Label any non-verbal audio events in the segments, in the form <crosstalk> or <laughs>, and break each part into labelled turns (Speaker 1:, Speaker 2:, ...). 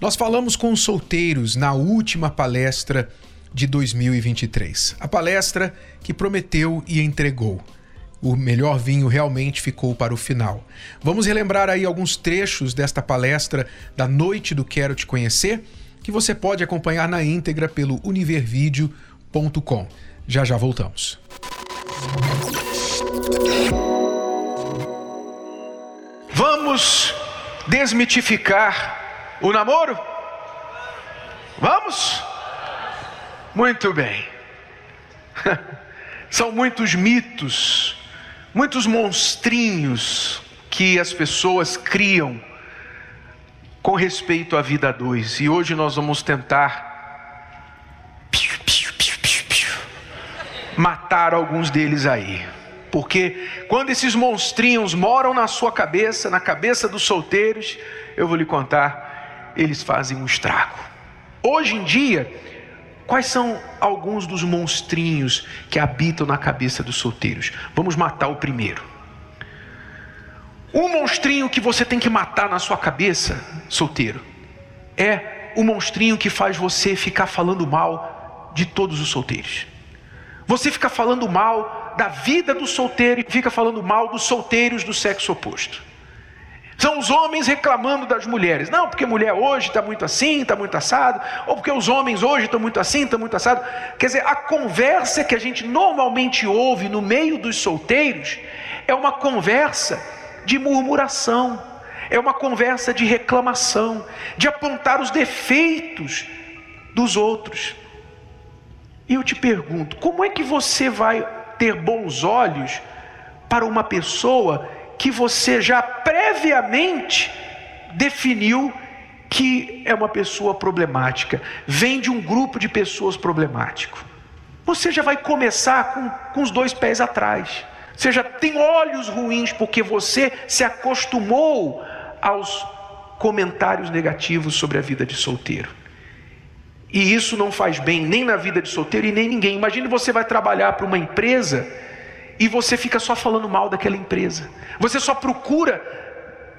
Speaker 1: Nós falamos com os solteiros na última palestra de 2023. A palestra que prometeu e entregou. O melhor vinho realmente ficou para o final. Vamos relembrar aí alguns trechos desta palestra da Noite do Quero Te Conhecer, que você pode acompanhar na íntegra pelo univervideo.com. Já já voltamos. Vamos desmitificar o namoro? Vamos? Muito bem. <laughs> São muitos mitos, muitos monstrinhos que as pessoas criam com respeito à vida a dois. E hoje nós vamos tentar matar alguns deles aí. Porque quando esses monstrinhos moram na sua cabeça, na cabeça dos solteiros, eu vou lhe contar eles fazem um estrago. Hoje em dia, quais são alguns dos monstrinhos que habitam na cabeça dos solteiros? Vamos matar o primeiro. Um monstrinho que você tem que matar na sua cabeça, solteiro, é o monstrinho que faz você ficar falando mal de todos os solteiros. Você fica falando mal da vida do solteiro e fica falando mal dos solteiros do sexo oposto. São os homens reclamando das mulheres. Não, porque mulher hoje está muito assim, está muito assado. Ou porque os homens hoje estão muito assim, estão muito assado. Quer dizer, a conversa que a gente normalmente ouve no meio dos solteiros é uma conversa de murmuração. É uma conversa de reclamação, de apontar os defeitos dos outros. E eu te pergunto, como é que você vai ter bons olhos para uma pessoa que você já previamente definiu que é uma pessoa problemática, vem de um grupo de pessoas problemático. Você já vai começar com, com os dois pés atrás. Você já tem olhos ruins porque você se acostumou aos comentários negativos sobre a vida de solteiro. E isso não faz bem nem na vida de solteiro e nem ninguém. Imagine você vai trabalhar para uma empresa e você fica só falando mal daquela empresa. Você só procura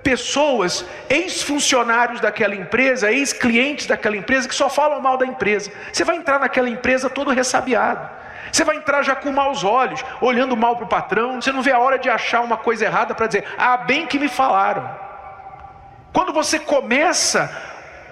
Speaker 1: pessoas, ex-funcionários daquela empresa, ex-clientes daquela empresa que só falam mal da empresa. Você vai entrar naquela empresa todo ressabiado. Você vai entrar já com maus olhos, olhando mal para o patrão. Você não vê a hora de achar uma coisa errada para dizer, ah, bem que me falaram. Quando você começa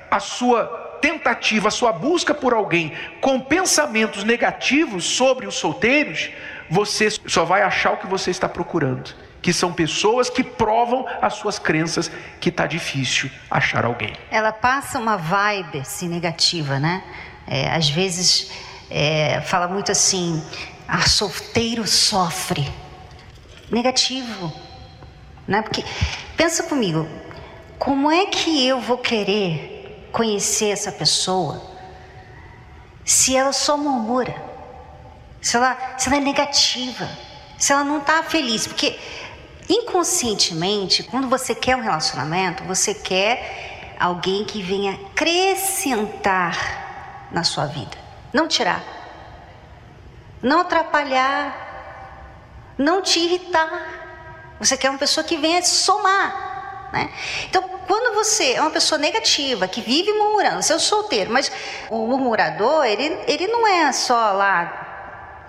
Speaker 1: a sua tentativa, a sua busca por alguém com pensamentos negativos sobre os solteiros, você só vai achar o que você está procurando, que são pessoas que provam as suas crenças que está difícil achar alguém.
Speaker 2: Ela passa uma vibe assim, negativa, né? É, às vezes é, fala muito assim, ah, solteiro sofre. Negativo, né? Porque pensa comigo, como é que eu vou querer conhecer essa pessoa se ela só murmura? Se ela, se ela é negativa, se ela não está feliz, porque inconscientemente, quando você quer um relacionamento, você quer alguém que venha acrescentar na sua vida, não tirar, não atrapalhar, não te irritar. Você quer uma pessoa que venha somar. Né? Então, quando você é uma pessoa negativa, que vive murmurando, você é um solteiro, mas o murmurador, ele, ele não é só lá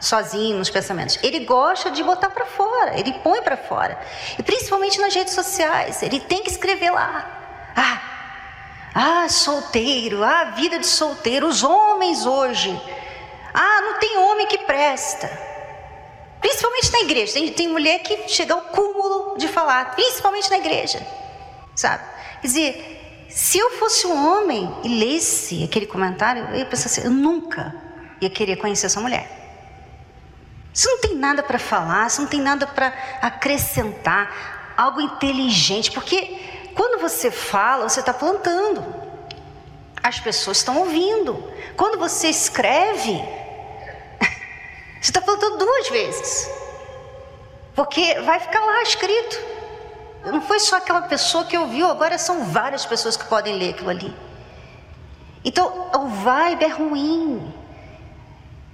Speaker 2: sozinho nos pensamentos. Ele gosta de botar para fora, ele põe para fora. E principalmente nas redes sociais, ele tem que escrever lá. Ah, ah, solteiro, ah, vida de solteiro, os homens hoje. Ah, não tem homem que presta. Principalmente na igreja. Tem, tem mulher que chega ao cúmulo de falar, principalmente na igreja. Sabe? Quer dizer, se eu fosse um homem e lesse aquele comentário, eu ia pensar assim: eu nunca ia querer conhecer essa mulher. Você não tem nada para falar, você não tem nada para acrescentar, algo inteligente, porque quando você fala, você está plantando. as pessoas estão ouvindo. Quando você escreve, <laughs> você está falando duas vezes. Porque vai ficar lá escrito. Não foi só aquela pessoa que ouviu, agora são várias pessoas que podem ler aquilo ali. Então, o vibe é ruim.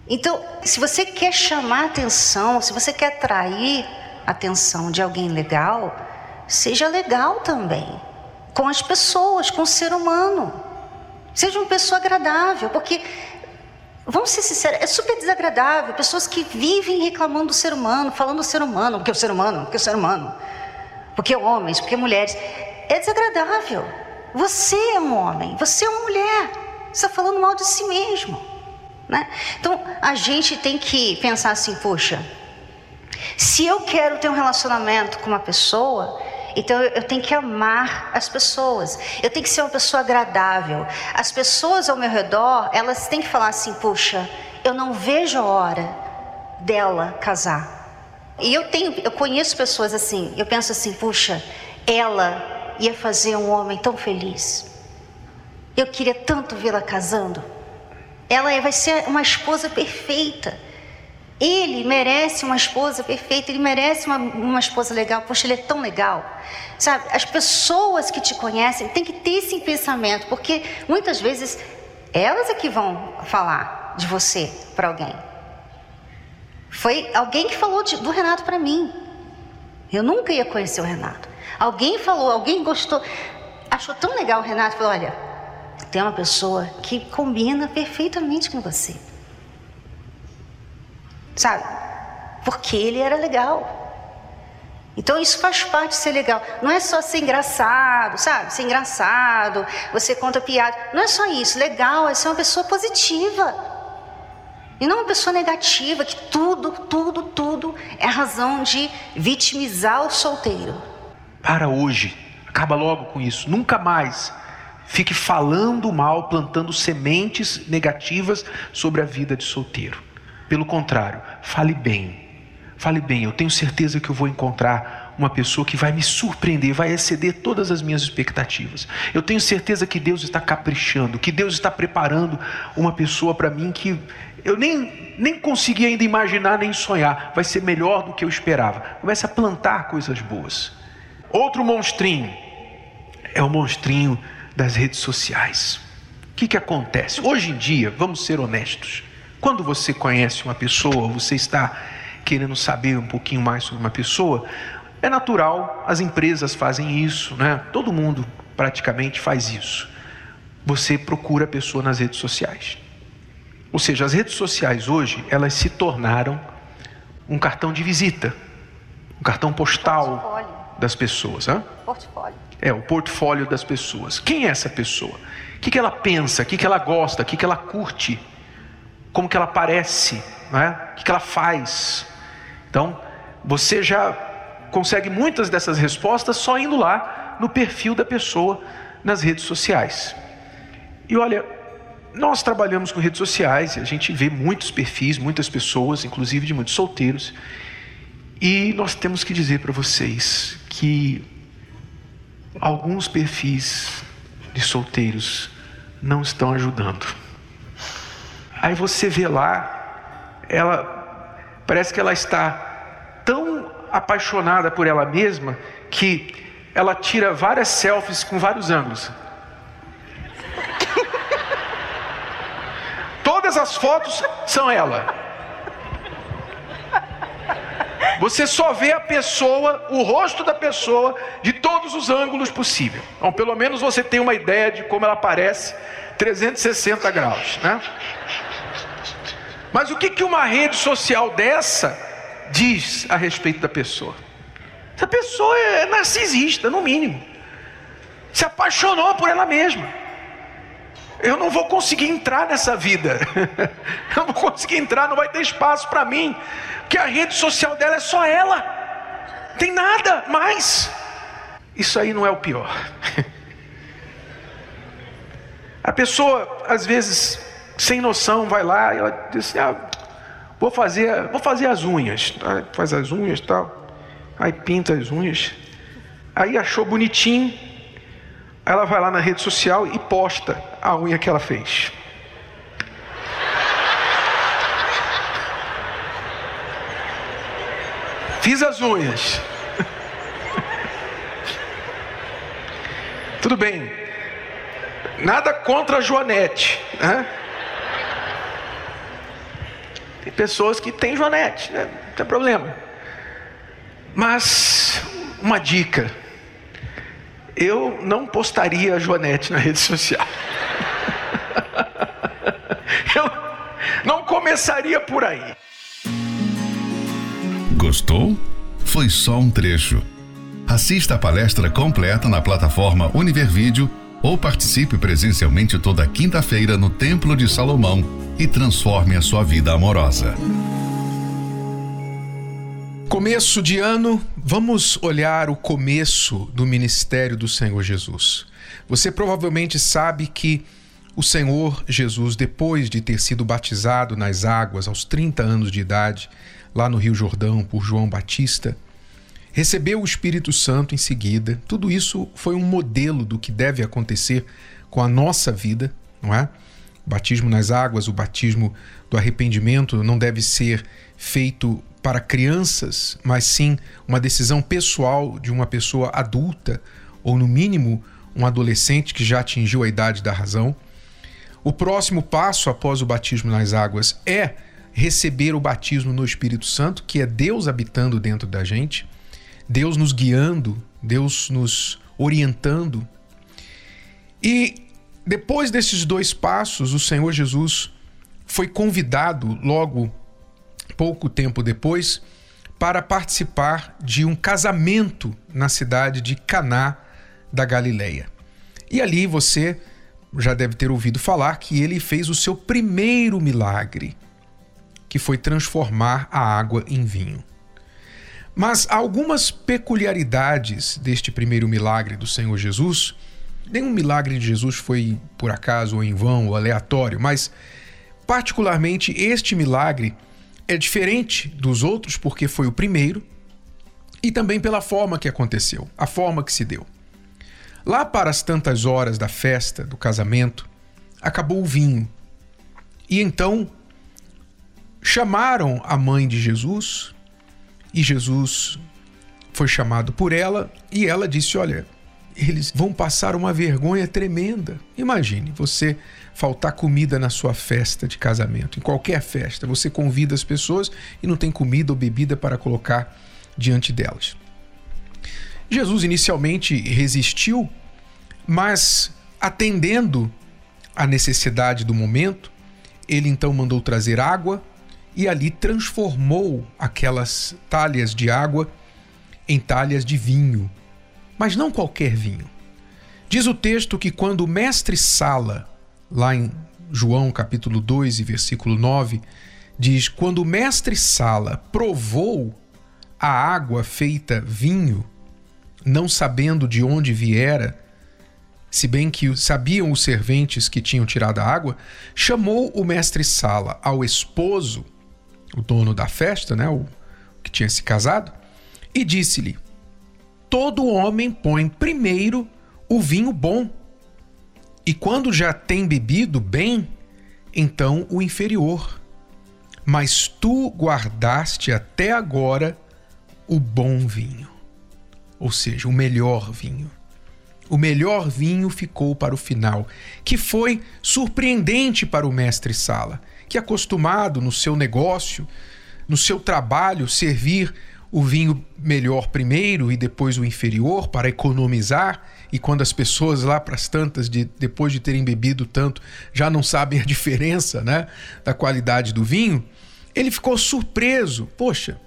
Speaker 2: Então, se você quer chamar atenção, se você quer atrair a atenção de alguém legal, seja legal também com as pessoas, com o ser humano. Seja uma pessoa agradável, porque Vamos ser sinceros, é super desagradável. Pessoas que vivem reclamando do ser humano, falando do ser humano, porque o ser humano, porque o ser humano, porque homens, porque mulheres. É desagradável. Você é um homem, você é uma mulher. Você está falando mal de si mesmo. Né? Então a gente tem que pensar assim: poxa, se eu quero ter um relacionamento com uma pessoa, então eu tenho que amar as pessoas. Eu tenho que ser uma pessoa agradável. As pessoas ao meu redor, elas têm que falar assim: puxa, eu não vejo a hora dela casar. E eu tenho, eu conheço pessoas assim. Eu penso assim: puxa, ela ia fazer um homem tão feliz. Eu queria tanto vê-la casando. Ela vai ser uma esposa perfeita. Ele merece uma esposa perfeita, ele merece uma, uma esposa legal. Poxa, ele é tão legal. Sabe, as pessoas que te conhecem têm que ter esse pensamento, porque muitas vezes elas é que vão falar de você para alguém. Foi alguém que falou de, do Renato para mim. Eu nunca ia conhecer o Renato. Alguém falou, alguém gostou, achou tão legal o Renato, falou: olha, tem uma pessoa que combina perfeitamente com você sabe? Porque ele era legal. Então isso faz parte de ser legal. Não é só ser engraçado, sabe? Ser engraçado, você conta piada. Não é só isso. Legal é ser uma pessoa positiva. E não uma pessoa negativa, que tudo, tudo, tudo é razão de vitimizar o solteiro.
Speaker 1: Para hoje. Acaba logo com isso. Nunca mais fique falando mal, plantando sementes negativas sobre a vida de solteiro. Pelo contrário, fale bem. Fale bem, eu tenho certeza que eu vou encontrar uma pessoa que vai me surpreender, vai exceder todas as minhas expectativas. Eu tenho certeza que Deus está caprichando, que Deus está preparando uma pessoa para mim que eu nem, nem consegui ainda imaginar nem sonhar. Vai ser melhor do que eu esperava. Comece a plantar coisas boas. Outro monstrinho é o monstrinho das redes sociais. O que, que acontece? Hoje em dia, vamos ser honestos, quando você conhece uma pessoa, você está querendo saber um pouquinho mais sobre uma pessoa, é natural, as empresas fazem isso, né? Todo mundo praticamente faz isso. Você procura a pessoa nas redes sociais. Ou seja, as redes sociais hoje, elas se tornaram um cartão de visita, um cartão postal das pessoas. Hein? Portfólio. É, o portfólio das pessoas. Quem é essa pessoa? O que, que ela pensa? O que, que ela gosta? O que, que ela curte? como que ela parece, né? o que ela faz. Então, você já consegue muitas dessas respostas só indo lá no perfil da pessoa nas redes sociais. E olha, nós trabalhamos com redes sociais a gente vê muitos perfis, muitas pessoas, inclusive de muitos solteiros, e nós temos que dizer para vocês que alguns perfis de solteiros não estão ajudando. Aí você vê lá, ela parece que ela está tão apaixonada por ela mesma que ela tira várias selfies com vários ângulos. <laughs> Todas as fotos são ela. Você só vê a pessoa, o rosto da pessoa, de todos os ângulos possíveis. Então, pelo menos você tem uma ideia de como ela aparece 360 graus, né? Mas o que, que uma rede social dessa diz a respeito da pessoa? Essa pessoa é narcisista, no mínimo. Se apaixonou por ela mesma. Eu não vou conseguir entrar nessa vida. <laughs> Eu não vou conseguir entrar, não vai ter espaço para mim. Porque a rede social dela é só ela. Tem nada mais. Isso aí não é o pior. <laughs> A pessoa, às vezes, sem noção, vai lá e ela diz assim, ah, vou fazer, vou fazer as unhas. Aí faz as unhas tal. Aí pinta as unhas. Aí achou bonitinho. Ela vai lá na rede social e posta a unha que ela fez. Fiz as unhas. <laughs> Tudo bem. Nada contra a Joanete. Né? Tem pessoas que têm Joanete, né? não tem problema. Mas, uma dica. Eu não postaria a Joanete na rede social. <laughs> Eu não começaria por aí.
Speaker 3: Gostou? Foi só um trecho. Assista a palestra completa na plataforma Univervídeo ou participe presencialmente toda quinta-feira no Templo de Salomão e transforme a sua vida amorosa.
Speaker 1: Começo de ano, vamos olhar o começo do ministério do Senhor Jesus. Você provavelmente sabe que o Senhor Jesus, depois de ter sido batizado nas águas aos 30 anos de idade, lá no Rio Jordão, por João Batista, recebeu o Espírito Santo em seguida. Tudo isso foi um modelo do que deve acontecer com a nossa vida, não é? O batismo nas águas, o batismo do arrependimento não deve ser feito para crianças, mas sim uma decisão pessoal de uma pessoa adulta, ou no mínimo um adolescente que já atingiu a idade da razão. O próximo passo após o batismo nas águas é receber o batismo no Espírito Santo, que é Deus habitando dentro da gente, Deus nos guiando, Deus nos orientando. E depois desses dois passos, o Senhor Jesus foi convidado logo pouco tempo depois para participar de um casamento na cidade de Caná da Galileia. E ali você já deve ter ouvido falar que ele fez o seu primeiro milagre que foi transformar a água em vinho. Mas algumas peculiaridades deste primeiro milagre do Senhor Jesus. Nenhum milagre de Jesus foi por acaso ou em vão ou aleatório, mas particularmente este milagre é diferente dos outros porque foi o primeiro e também pela forma que aconteceu, a forma que se deu. Lá para as tantas horas da festa, do casamento, acabou o vinho. E então chamaram a mãe de Jesus e Jesus foi chamado por ela e ela disse: Olha, eles vão passar uma vergonha tremenda. Imagine você faltar comida na sua festa de casamento, em qualquer festa. Você convida as pessoas e não tem comida ou bebida para colocar diante delas. Jesus inicialmente resistiu, mas atendendo à necessidade do momento, ele então mandou trazer água e ali transformou aquelas talhas de água em talhas de vinho, mas não qualquer vinho. Diz o texto que quando o mestre Sala, lá em João capítulo 2 e versículo 9, diz: Quando o mestre Sala provou a água feita vinho, não sabendo de onde viera, se bem que sabiam os serventes que tinham tirado a água, chamou o mestre Sala ao esposo o dono da festa, né, o que tinha se casado, e disse-lhe: Todo homem põe primeiro o vinho bom, e quando já tem bebido bem, então o inferior. Mas tu guardaste até agora o bom vinho, ou seja, o melhor vinho. O melhor vinho ficou para o final, que foi surpreendente para o mestre Sala que acostumado no seu negócio, no seu trabalho, servir o vinho melhor primeiro e depois o inferior para economizar, e quando as pessoas lá para as tantas, de, depois de terem bebido tanto, já não sabem a <laughs> diferença né, da qualidade do vinho, ele ficou surpreso. Poxa,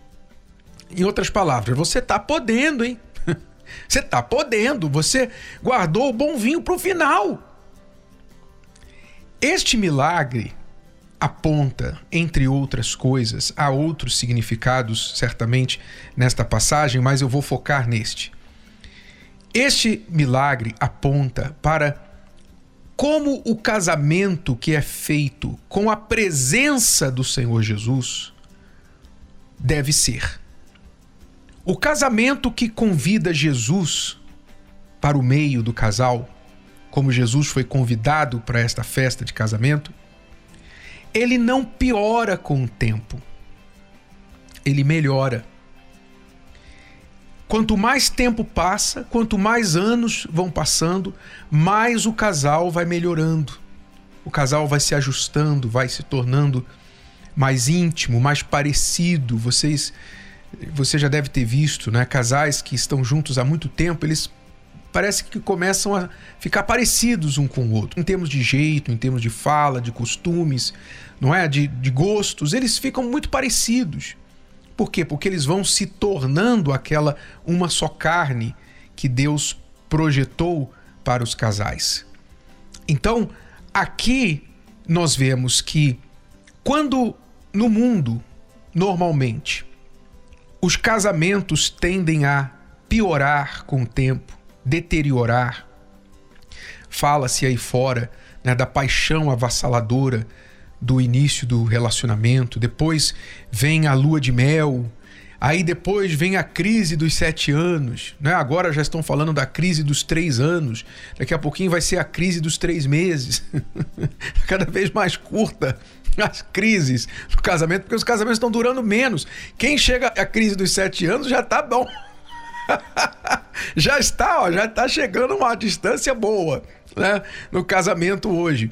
Speaker 1: em outras palavras, você está podendo, hein? <laughs> Você está podendo, você guardou o bom vinho para o final. Este milagre aponta, entre outras coisas, há outros significados, certamente, nesta passagem, mas eu vou focar neste. Este milagre aponta para como o casamento que é feito com a presença do Senhor Jesus deve ser. O casamento que convida Jesus para o meio do casal como Jesus foi convidado para esta festa de casamento, ele não piora com o tempo, ele melhora. Quanto mais tempo passa, quanto mais anos vão passando, mais o casal vai melhorando. O casal vai se ajustando, vai se tornando mais íntimo, mais parecido. Vocês você já deve ter visto, né, casais que estão juntos há muito tempo, eles parece que começam a ficar parecidos um com o outro, em termos de jeito, em termos de fala, de costumes, não é, de, de gostos, eles ficam muito parecidos. Por quê? Porque eles vão se tornando aquela uma só carne que Deus projetou para os casais. Então, aqui nós vemos que quando no mundo, normalmente, os casamentos tendem a piorar com o tempo, deteriorar. Fala-se aí fora né, da paixão avassaladora do início do relacionamento, depois vem a lua de mel, aí depois vem a crise dos sete anos, né? agora já estão falando da crise dos três anos, daqui a pouquinho vai ser a crise dos três meses, <laughs> cada vez mais curta as crises do casamento, porque os casamentos estão durando menos. Quem chega à crise dos sete anos já está bom. <laughs> já está, ó, já está chegando uma distância boa né, no casamento hoje.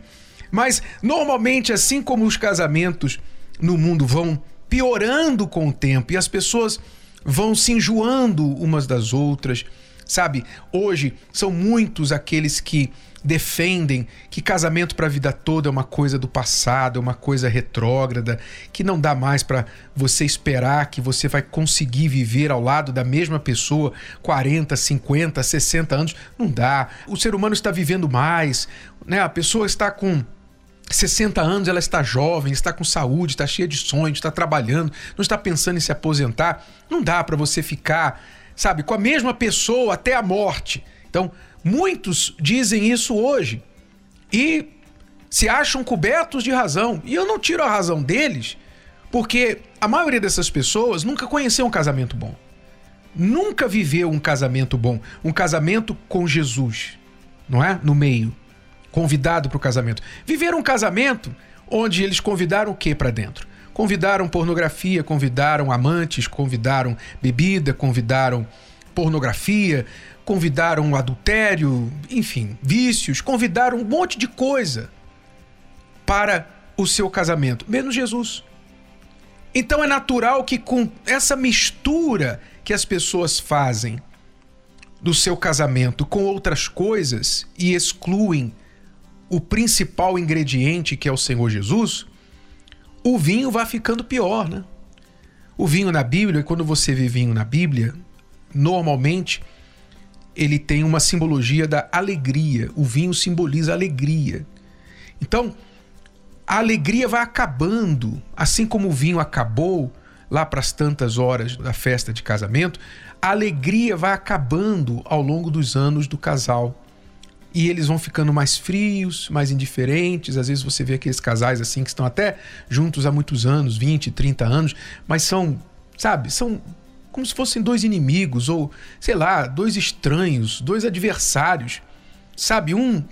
Speaker 1: Mas normalmente, assim como os casamentos no mundo vão piorando com o tempo e as pessoas vão se enjoando umas das outras, sabe? Hoje são muitos aqueles que defendem que casamento para a vida toda é uma coisa do passado, é uma coisa retrógrada, que não dá mais para você esperar que você vai conseguir viver ao lado da mesma pessoa 40, 50, 60 anos. Não dá. O ser humano está vivendo mais, né? A pessoa está com 60 anos, ela está jovem, está com saúde, está cheia de sonhos, está trabalhando, não está pensando em se aposentar. Não dá para você ficar, sabe, com a mesma pessoa até a morte. Então, muitos dizem isso hoje e se acham cobertos de razão. E eu não tiro a razão deles, porque a maioria dessas pessoas nunca conheceu um casamento bom. Nunca viveu um casamento bom, um casamento com Jesus, não é? No meio convidado para o casamento. Viveram um casamento onde eles convidaram o que para dentro? Convidaram pornografia, convidaram amantes, convidaram bebida, convidaram pornografia, convidaram adultério, enfim, vícios, convidaram um monte de coisa para o seu casamento, menos Jesus. Então é natural que com essa mistura que as pessoas fazem do seu casamento com outras coisas e excluem o principal ingrediente, que é o Senhor Jesus, o vinho vai ficando pior, né? O vinho na Bíblia, quando você vê vinho na Bíblia, normalmente ele tem uma simbologia da alegria. O vinho simboliza alegria. Então, a alegria vai acabando, assim como o vinho acabou lá para as tantas horas da festa de casamento, a alegria vai acabando ao longo dos anos do casal e eles vão ficando mais frios, mais indiferentes. Às vezes você vê aqueles casais assim que estão até juntos há muitos anos, 20, 30 anos, mas são, sabe, são como se fossem dois inimigos ou, sei lá, dois estranhos, dois adversários. Sabe, um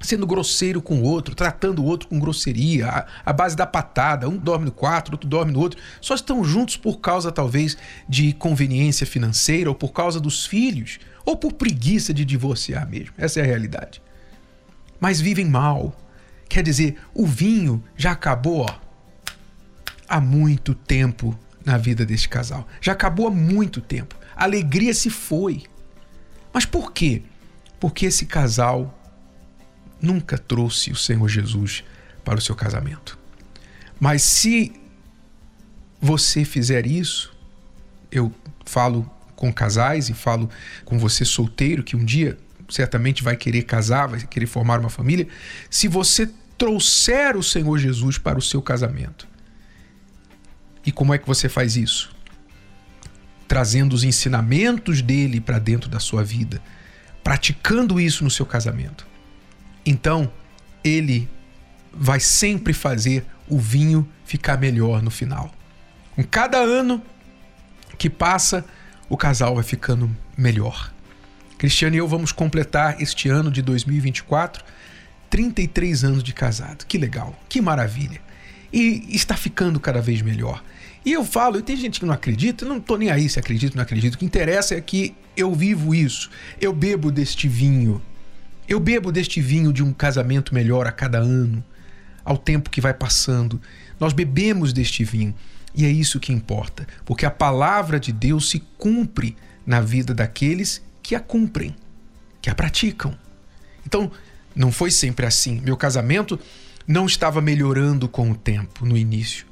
Speaker 1: sendo grosseiro com o outro, tratando o outro com grosseria, a, a, base da patada, um dorme no quarto, outro dorme no outro, só estão juntos por causa talvez de conveniência financeira ou por causa dos filhos ou por preguiça de divorciar mesmo. Essa é a realidade. Mas vivem mal. Quer dizer, o vinho já acabou ó, há muito tempo na vida deste casal. Já acabou há muito tempo. A alegria se foi. Mas por quê? Porque esse casal nunca trouxe o Senhor Jesus para o seu casamento. Mas se você fizer isso, eu falo com casais e falo com você solteiro que um dia certamente vai querer casar, vai querer formar uma família, se você trouxer o Senhor Jesus para o seu casamento. E como é que você faz isso? Trazendo os ensinamentos dele para dentro da sua vida, praticando isso no seu casamento. Então, ele vai sempre fazer o vinho ficar melhor no final. Com cada ano que passa, o casal vai ficando melhor. Cristiano e eu vamos completar este ano de 2024 33 anos de casado. Que legal, que maravilha. E está ficando cada vez melhor. E eu falo, e tem gente que não acredita, não estou nem aí se acredito ou não acredito. O que interessa é que eu vivo isso. Eu bebo deste vinho. Eu bebo deste vinho de um casamento melhor a cada ano, ao tempo que vai passando. Nós bebemos deste vinho. E é isso que importa, porque a palavra de Deus se cumpre na vida daqueles que a cumprem, que a praticam. Então, não foi sempre assim. Meu casamento não estava melhorando com o tempo no início.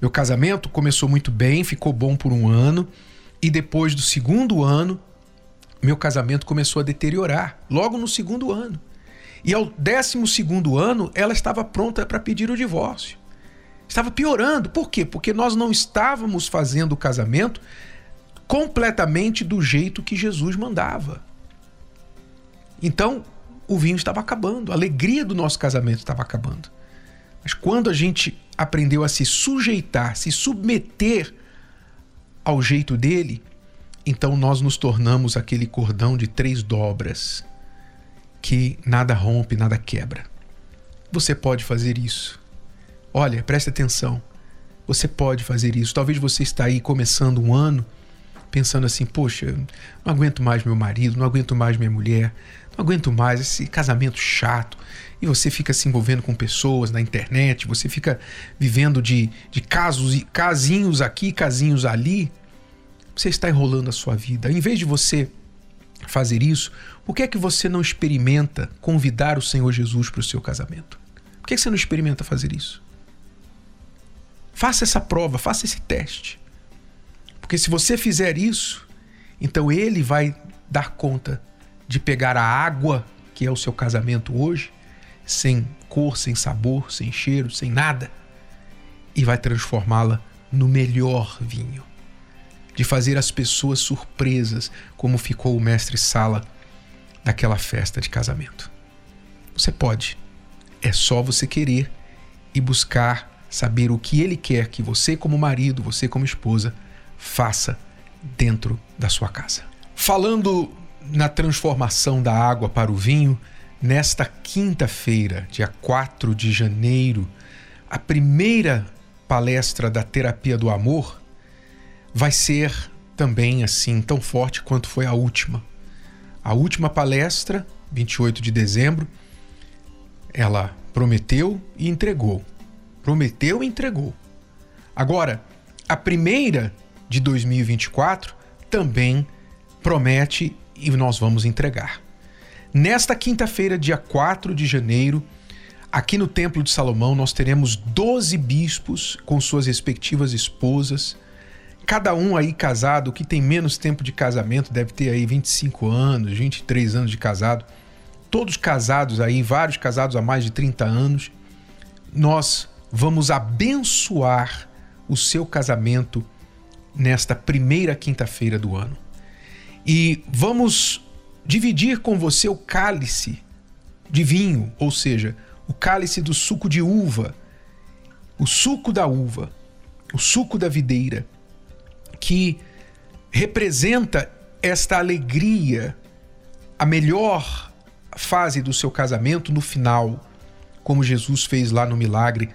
Speaker 1: Meu casamento começou muito bem, ficou bom por um ano, e depois do segundo ano, meu casamento começou a deteriorar, logo no segundo ano. E ao décimo segundo ano, ela estava pronta para pedir o divórcio. Estava piorando. Por quê? Porque nós não estávamos fazendo o casamento completamente do jeito que Jesus mandava. Então, o vinho estava acabando, a alegria do nosso casamento estava acabando. Mas quando a gente aprendeu a se sujeitar, se submeter ao jeito dele, então nós nos tornamos aquele cordão de três dobras que nada rompe, nada quebra. Você pode fazer isso. Olha, preste atenção. Você pode fazer isso. Talvez você está aí começando um ano pensando assim: poxa, não aguento mais meu marido, não aguento mais minha mulher, não aguento mais esse casamento chato. E você fica se envolvendo com pessoas na internet, você fica vivendo de, de casos, casinhos aqui, casinhos ali. Você está enrolando a sua vida. Em vez de você fazer isso, por que é que você não experimenta convidar o Senhor Jesus para o seu casamento? Por que, é que você não experimenta fazer isso? Faça essa prova, faça esse teste. Porque se você fizer isso, então ele vai dar conta de pegar a água que é o seu casamento hoje, sem cor, sem sabor, sem cheiro, sem nada, e vai transformá-la no melhor vinho. De fazer as pessoas surpresas, como ficou o mestre Sala daquela festa de casamento. Você pode. É só você querer e buscar saber o que ele quer que você, como marido, você, como esposa, faça dentro da sua casa. Falando na transformação da água para o vinho, nesta quinta-feira, dia 4 de janeiro, a primeira palestra da terapia do amor vai ser também assim tão forte quanto foi a última. A última palestra, 28 de dezembro, ela prometeu e entregou. Prometeu e entregou. Agora, a primeira de 2024 também promete e nós vamos entregar. Nesta quinta-feira, dia 4 de janeiro, aqui no Templo de Salomão, nós teremos 12 bispos com suas respectivas esposas. Cada um aí casado, que tem menos tempo de casamento, deve ter aí 25 anos, 23 anos de casado. Todos casados aí, vários casados há mais de 30 anos. Nós vamos abençoar o seu casamento nesta primeira quinta-feira do ano. E vamos dividir com você o cálice de vinho, ou seja, o cálice do suco de uva, o suco da uva, o suco da videira, que representa esta alegria, a melhor fase do seu casamento no final, como Jesus fez lá no milagre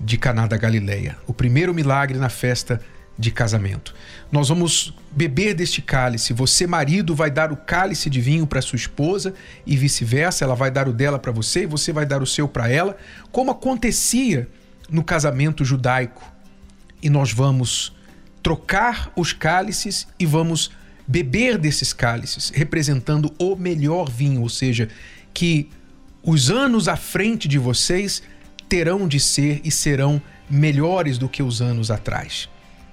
Speaker 1: de Caná da Galileia, o primeiro milagre na festa de casamento. Nós vamos beber deste cálice. Você, marido, vai dar o cálice de vinho para sua esposa e vice-versa. Ela vai dar o dela para você e você vai dar o seu para ela, como acontecia no casamento judaico. E nós vamos trocar os cálices e vamos beber desses cálices, representando o melhor vinho, ou seja, que os anos à frente de vocês terão de ser e serão melhores do que os anos atrás.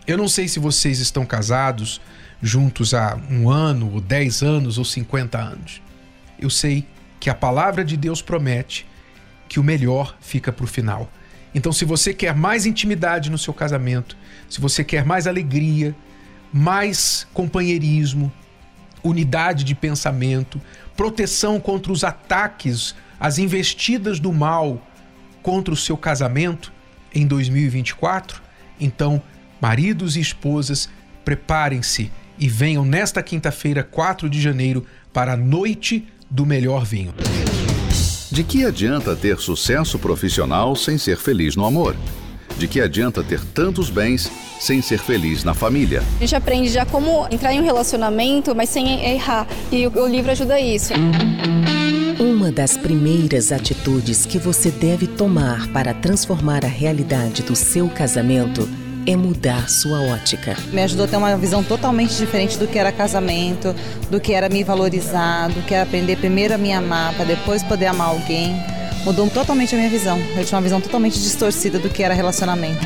Speaker 1: Eu não sei se vocês estão casados juntos há um ano, ou dez anos, ou cinquenta anos. Eu sei que a palavra de Deus promete que o melhor fica para o final. Então, se você quer mais intimidade no seu casamento, se você quer mais alegria, mais companheirismo, unidade de pensamento, proteção contra os ataques, as investidas do mal contra o seu casamento em 2024, então Maridos e esposas, preparem-se e venham nesta quinta-feira, 4 de janeiro, para a noite do melhor vinho.
Speaker 3: De que adianta ter sucesso profissional sem ser feliz no amor? De que adianta ter tantos bens sem ser feliz na família?
Speaker 4: A gente aprende já como entrar em um relacionamento, mas sem errar. E o livro ajuda isso.
Speaker 5: Uma das primeiras atitudes que você deve tomar para transformar a realidade do seu casamento é mudar sua ótica.
Speaker 6: Me ajudou a ter uma visão totalmente diferente do que era casamento, do que era me valorizar, do que era aprender primeiro a me amar, para depois poder amar alguém. Mudou totalmente a minha visão. Eu tinha uma visão totalmente distorcida do que era relacionamento.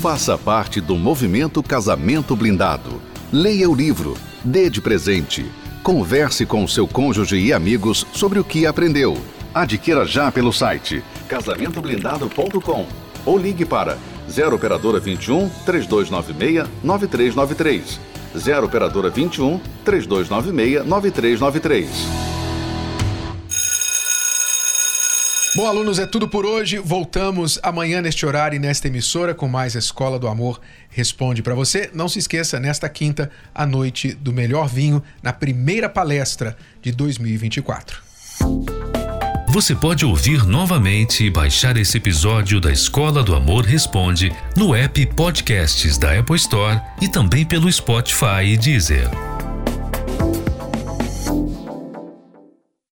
Speaker 3: Faça parte do movimento Casamento Blindado. Leia o livro, dê de presente. Converse com seu cônjuge e amigos sobre o que aprendeu. Adquira já pelo site casamentoblindado.com ou ligue para 0 operadora 21 3296 9393. 0 operadora 21 3296 9393.
Speaker 1: Bom, alunos, é tudo por hoje. Voltamos amanhã neste horário e nesta emissora com mais Escola do Amor Responde para você. Não se esqueça, nesta quinta, a noite do melhor vinho, na primeira palestra de 2024.
Speaker 7: Você pode ouvir novamente e baixar esse episódio da Escola do Amor Responde no app Podcasts da Apple Store e também pelo Spotify e Deezer.